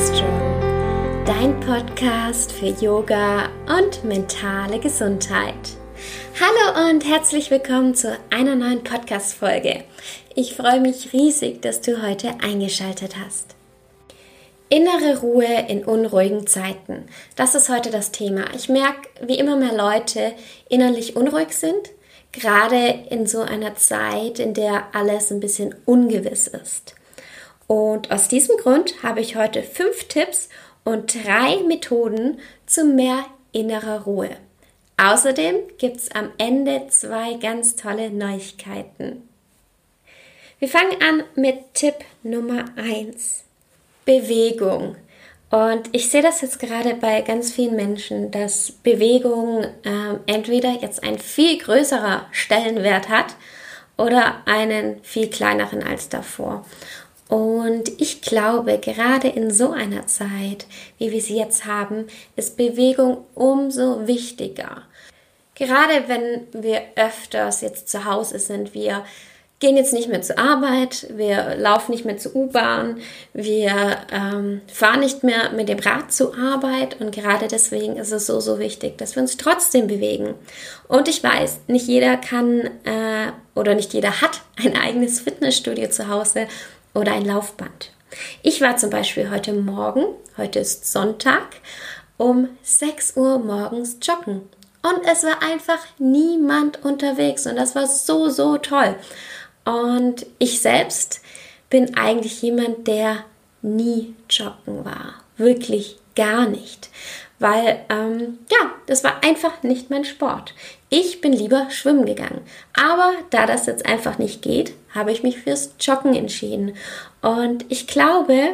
Strong, dein Podcast für Yoga und mentale Gesundheit. Hallo und herzlich willkommen zu einer neuen Podcast-Folge. Ich freue mich riesig, dass du heute eingeschaltet hast. Innere Ruhe in unruhigen Zeiten. Das ist heute das Thema. Ich merke, wie immer mehr Leute innerlich unruhig sind, gerade in so einer Zeit, in der alles ein bisschen ungewiss ist. Und aus diesem Grund habe ich heute fünf Tipps und drei Methoden zu mehr innerer Ruhe. Außerdem gibt es am Ende zwei ganz tolle Neuigkeiten. Wir fangen an mit Tipp Nummer 1. Bewegung. Und ich sehe das jetzt gerade bei ganz vielen Menschen, dass Bewegung äh, entweder jetzt ein viel größerer Stellenwert hat oder einen viel kleineren als davor. Und ich glaube, gerade in so einer Zeit, wie wir sie jetzt haben, ist Bewegung umso wichtiger. Gerade wenn wir öfters jetzt zu Hause sind, wir gehen jetzt nicht mehr zur Arbeit, wir laufen nicht mehr zur U-Bahn, wir ähm, fahren nicht mehr mit dem Rad zur Arbeit und gerade deswegen ist es so, so wichtig, dass wir uns trotzdem bewegen. Und ich weiß, nicht jeder kann äh, oder nicht jeder hat ein eigenes Fitnessstudio zu Hause oder ein Laufband. Ich war zum Beispiel heute Morgen, heute ist Sonntag, um 6 Uhr morgens joggen. Und es war einfach niemand unterwegs und das war so, so toll. Und ich selbst bin eigentlich jemand, der nie joggen war. Wirklich gar nicht weil ähm, ja, das war einfach nicht mein Sport. Ich bin lieber schwimmen gegangen. Aber da das jetzt einfach nicht geht, habe ich mich fürs Joggen entschieden. Und ich glaube,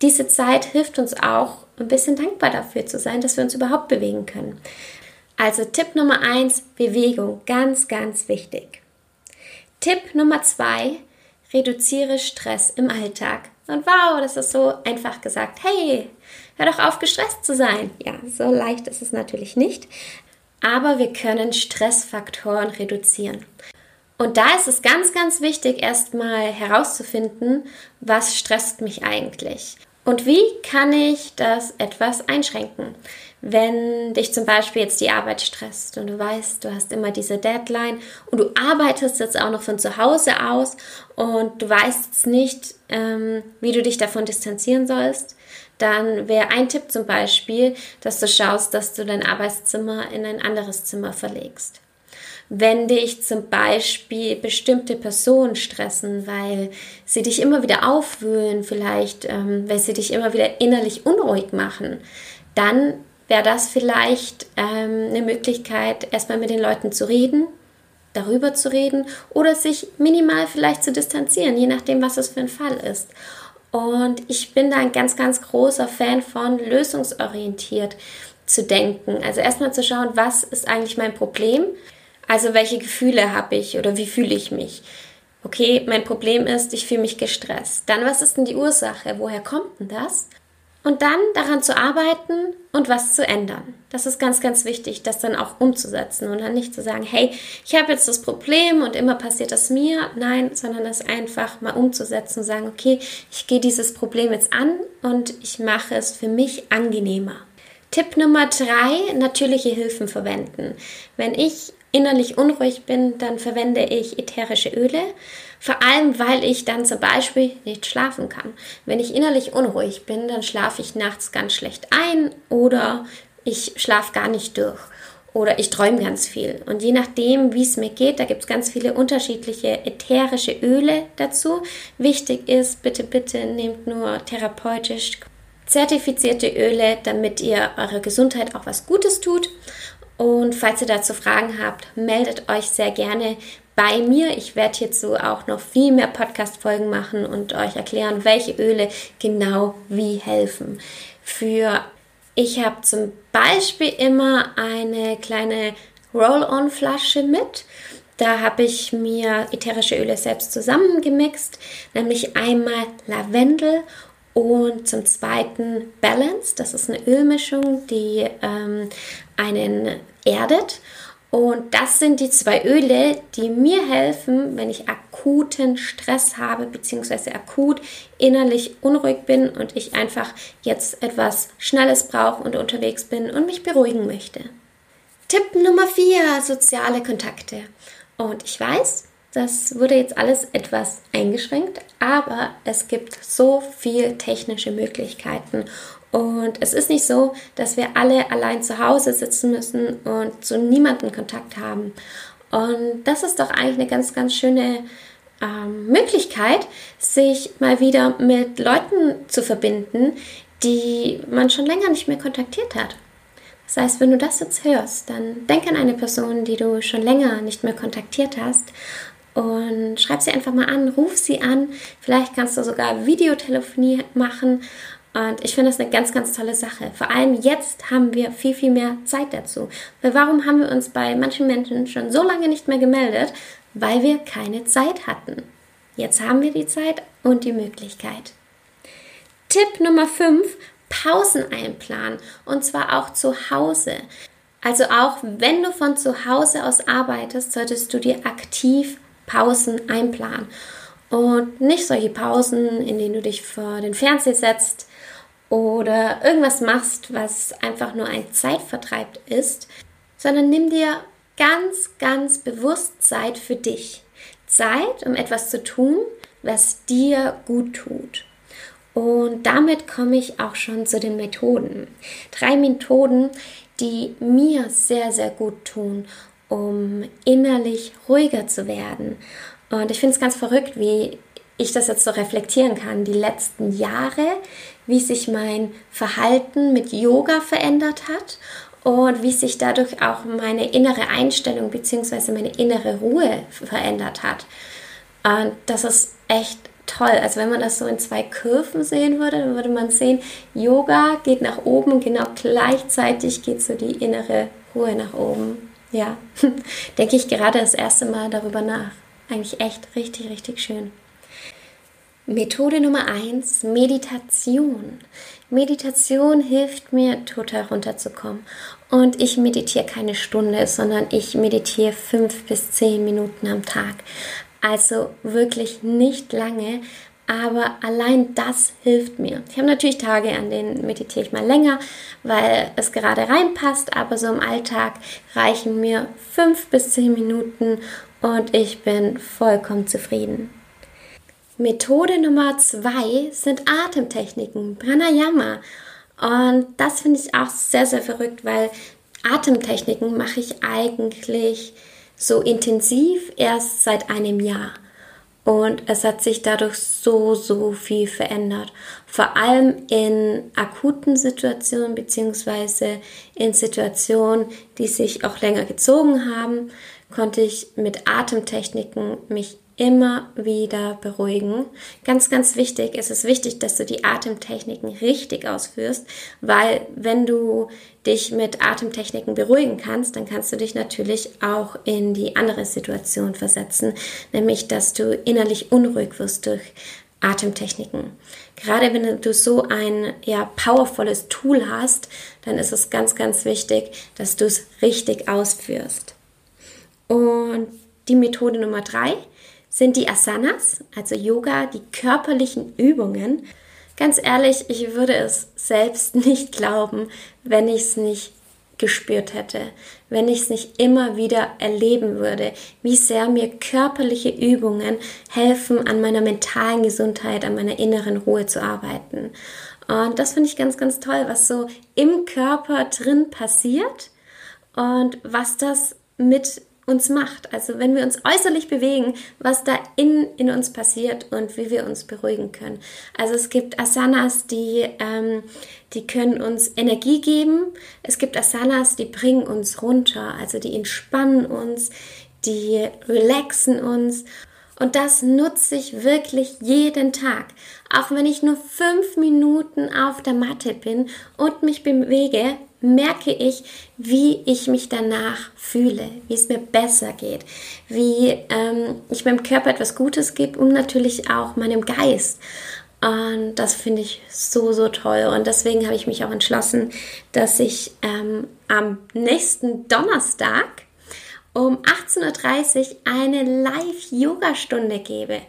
diese Zeit hilft uns auch, ein bisschen dankbar dafür zu sein, dass wir uns überhaupt bewegen können. Also Tipp Nummer eins: Bewegung, ganz, ganz wichtig. Tipp Nummer zwei: reduziere Stress im Alltag. Und wow, das ist so einfach gesagt. Hey, hör doch auf, gestresst zu sein. Ja, so leicht ist es natürlich nicht. Aber wir können Stressfaktoren reduzieren. Und da ist es ganz, ganz wichtig, erstmal herauszufinden, was stresst mich eigentlich. Und wie kann ich das etwas einschränken? Wenn dich zum Beispiel jetzt die Arbeit stresst und du weißt, du hast immer diese Deadline und du arbeitest jetzt auch noch von zu Hause aus und du weißt jetzt nicht, ähm, wie du dich davon distanzieren sollst, dann wäre ein Tipp zum Beispiel, dass du schaust, dass du dein Arbeitszimmer in ein anderes Zimmer verlegst. Wenn dich zum Beispiel bestimmte Personen stressen, weil sie dich immer wieder aufwühlen, vielleicht, ähm, weil sie dich immer wieder innerlich unruhig machen, dann wäre das vielleicht ähm, eine Möglichkeit, erstmal mit den Leuten zu reden, darüber zu reden oder sich minimal vielleicht zu distanzieren, je nachdem, was es für ein Fall ist. Und ich bin da ein ganz, ganz großer Fan von lösungsorientiert zu denken. Also erstmal zu schauen, was ist eigentlich mein Problem? Also welche Gefühle habe ich oder wie fühle ich mich? Okay, mein Problem ist, ich fühle mich gestresst. Dann, was ist denn die Ursache? Woher kommt denn das? Und dann daran zu arbeiten und was zu ändern. Das ist ganz, ganz wichtig, das dann auch umzusetzen und dann nicht zu sagen, hey, ich habe jetzt das Problem und immer passiert das mir. Nein, sondern das einfach mal umzusetzen und sagen, okay, ich gehe dieses Problem jetzt an und ich mache es für mich angenehmer. Tipp Nummer drei, natürliche Hilfen verwenden. Wenn ich innerlich unruhig bin, dann verwende ich ätherische Öle. Vor allem, weil ich dann zum Beispiel nicht schlafen kann. Wenn ich innerlich unruhig bin, dann schlafe ich nachts ganz schlecht ein oder ich schlafe gar nicht durch oder ich träume ganz viel. Und je nachdem, wie es mir geht, da gibt es ganz viele unterschiedliche ätherische Öle dazu. Wichtig ist, bitte, bitte nehmt nur therapeutisch zertifizierte Öle, damit ihr eurer Gesundheit auch was Gutes tut. Und falls ihr dazu Fragen habt, meldet euch sehr gerne bei mir. Ich werde hierzu auch noch viel mehr Podcast-Folgen machen und euch erklären, welche Öle genau wie helfen. Für ich habe zum Beispiel immer eine kleine Roll-on-Flasche mit. Da habe ich mir ätherische Öle selbst zusammengemixt, nämlich einmal Lavendel und zum zweiten Balance. Das ist eine Ölmischung, die ähm, einen erdet Und das sind die zwei Öle, die mir helfen, wenn ich akuten Stress habe, beziehungsweise akut innerlich unruhig bin und ich einfach jetzt etwas Schnelles brauche und unterwegs bin und mich beruhigen möchte. Tipp Nummer 4, soziale Kontakte. Und ich weiß, das wurde jetzt alles etwas eingeschränkt, aber es gibt so viel technische Möglichkeiten und es ist nicht so, dass wir alle allein zu Hause sitzen müssen und zu niemandem Kontakt haben. Und das ist doch eigentlich eine ganz, ganz schöne ähm, Möglichkeit, sich mal wieder mit Leuten zu verbinden, die man schon länger nicht mehr kontaktiert hat. Das heißt, wenn du das jetzt hörst, dann denk an eine Person, die du schon länger nicht mehr kontaktiert hast und schreib sie einfach mal an, ruf sie an. Vielleicht kannst du sogar Videotelefonie machen und ich finde das eine ganz, ganz tolle Sache. Vor allem jetzt haben wir viel, viel mehr Zeit dazu. Weil warum haben wir uns bei manchen Menschen schon so lange nicht mehr gemeldet? Weil wir keine Zeit hatten. Jetzt haben wir die Zeit und die Möglichkeit. Tipp Nummer 5, Pausen einplanen. Und zwar auch zu Hause. Also auch wenn du von zu Hause aus arbeitest, solltest du dir aktiv Pausen einplanen. Und nicht solche Pausen, in denen du dich vor den Fernseher setzt, oder irgendwas machst, was einfach nur ein Zeitvertreib ist, sondern nimm dir ganz, ganz bewusst Zeit für dich. Zeit, um etwas zu tun, was dir gut tut. Und damit komme ich auch schon zu den Methoden. Drei Methoden, die mir sehr, sehr gut tun, um innerlich ruhiger zu werden. Und ich finde es ganz verrückt, wie ich das jetzt so reflektieren kann, die letzten Jahre, wie sich mein Verhalten mit Yoga verändert hat und wie sich dadurch auch meine innere Einstellung bzw. meine innere Ruhe verändert hat. Und das ist echt toll. Also wenn man das so in zwei Kurven sehen würde, dann würde man sehen, Yoga geht nach oben, genau gleichzeitig geht so die innere Ruhe nach oben. Ja, denke ich gerade das erste Mal darüber nach. Eigentlich echt richtig, richtig schön. Methode Nummer 1, Meditation. Meditation hilft mir total runterzukommen. Und ich meditiere keine Stunde, sondern ich meditiere fünf bis zehn Minuten am Tag. Also wirklich nicht lange, aber allein das hilft mir. Ich habe natürlich Tage, an denen meditiere ich mal länger, weil es gerade reinpasst, aber so im Alltag reichen mir fünf bis zehn Minuten und ich bin vollkommen zufrieden. Methode Nummer zwei sind Atemtechniken, Pranayama. Und das finde ich auch sehr, sehr verrückt, weil Atemtechniken mache ich eigentlich so intensiv erst seit einem Jahr. Und es hat sich dadurch so, so viel verändert. Vor allem in akuten Situationen beziehungsweise in Situationen, die sich auch länger gezogen haben, konnte ich mit Atemtechniken mich immer wieder beruhigen. Ganz, ganz wichtig, es ist wichtig, dass du die Atemtechniken richtig ausführst, weil wenn du dich mit Atemtechniken beruhigen kannst, dann kannst du dich natürlich auch in die andere Situation versetzen, nämlich dass du innerlich unruhig wirst durch Atemtechniken. Gerade wenn du so ein ja powervolles Tool hast, dann ist es ganz ganz wichtig, dass du es richtig ausführst. Und die Methode Nummer drei sind die Asanas, also Yoga, die körperlichen Übungen. Ganz ehrlich, ich würde es selbst nicht glauben, wenn ich es nicht gespürt hätte, wenn ich es nicht immer wieder erleben würde, wie sehr mir körperliche Übungen helfen, an meiner mentalen Gesundheit, an meiner inneren Ruhe zu arbeiten. Und das finde ich ganz, ganz toll, was so im Körper drin passiert und was das mit uns macht. Also wenn wir uns äußerlich bewegen, was da in, in uns passiert und wie wir uns beruhigen können. Also es gibt Asanas, die, ähm, die können uns Energie geben. Es gibt Asanas, die bringen uns runter, also die entspannen uns, die relaxen uns. Und das nutze ich wirklich jeden Tag. Auch wenn ich nur fünf Minuten auf der Matte bin und mich bewege, merke ich, wie ich mich danach fühle, wie es mir besser geht, wie ähm, ich meinem Körper etwas Gutes gebe und natürlich auch meinem Geist. Und das finde ich so, so toll. Und deswegen habe ich mich auch entschlossen, dass ich ähm, am nächsten Donnerstag um 18.30 Uhr eine Live-Yoga-Stunde gebe.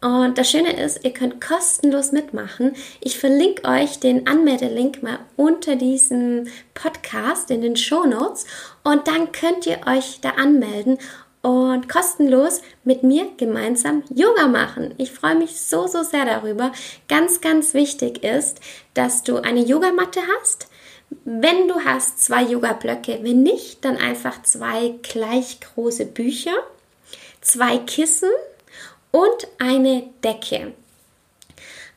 Und das Schöne ist, ihr könnt kostenlos mitmachen. Ich verlinke euch den Anmeldelink mal unter diesem Podcast in den Show Notes und dann könnt ihr euch da anmelden und kostenlos mit mir gemeinsam Yoga machen. Ich freue mich so, so sehr darüber. Ganz, ganz wichtig ist, dass du eine Yogamatte hast. Wenn du hast zwei Yoga-Blöcke, wenn nicht, dann einfach zwei gleich große Bücher, zwei Kissen und eine Decke.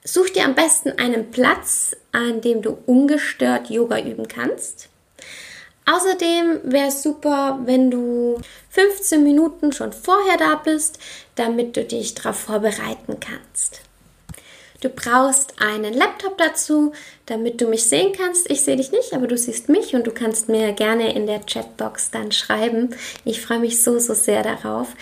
Such dir am besten einen Platz, an dem du ungestört Yoga üben kannst. Außerdem wäre es super, wenn du 15 Minuten schon vorher da bist, damit du dich darauf vorbereiten kannst. Du brauchst einen Laptop dazu, damit du mich sehen kannst. Ich sehe dich nicht, aber du siehst mich und du kannst mir gerne in der Chatbox dann schreiben. Ich freue mich so, so sehr darauf.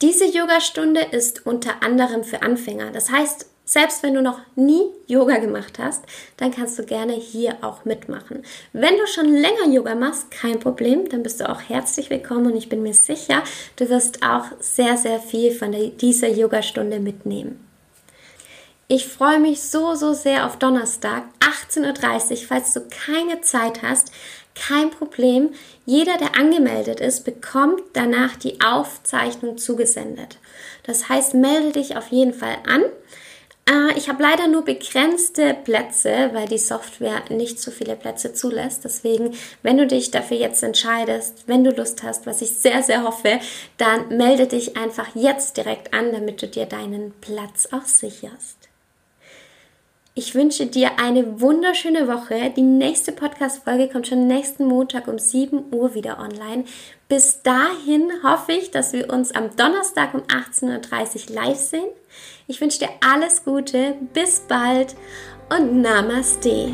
Diese Yogastunde ist unter anderem für Anfänger. Das heißt, selbst wenn du noch nie Yoga gemacht hast, dann kannst du gerne hier auch mitmachen. Wenn du schon länger Yoga machst, kein Problem, dann bist du auch herzlich willkommen und ich bin mir sicher, du wirst auch sehr, sehr viel von dieser Yogastunde mitnehmen. Ich freue mich so, so sehr auf Donnerstag, 18.30 Uhr. Falls du keine Zeit hast, kein Problem. Jeder, der angemeldet ist, bekommt danach die Aufzeichnung zugesendet. Das heißt, melde dich auf jeden Fall an. Äh, ich habe leider nur begrenzte Plätze, weil die Software nicht so viele Plätze zulässt. Deswegen, wenn du dich dafür jetzt entscheidest, wenn du Lust hast, was ich sehr, sehr hoffe, dann melde dich einfach jetzt direkt an, damit du dir deinen Platz auch sicherst. Ich wünsche dir eine wunderschöne Woche. Die nächste Podcast-Folge kommt schon nächsten Montag um 7 Uhr wieder online. Bis dahin hoffe ich, dass wir uns am Donnerstag um 18.30 Uhr live sehen. Ich wünsche dir alles Gute, bis bald und Namaste.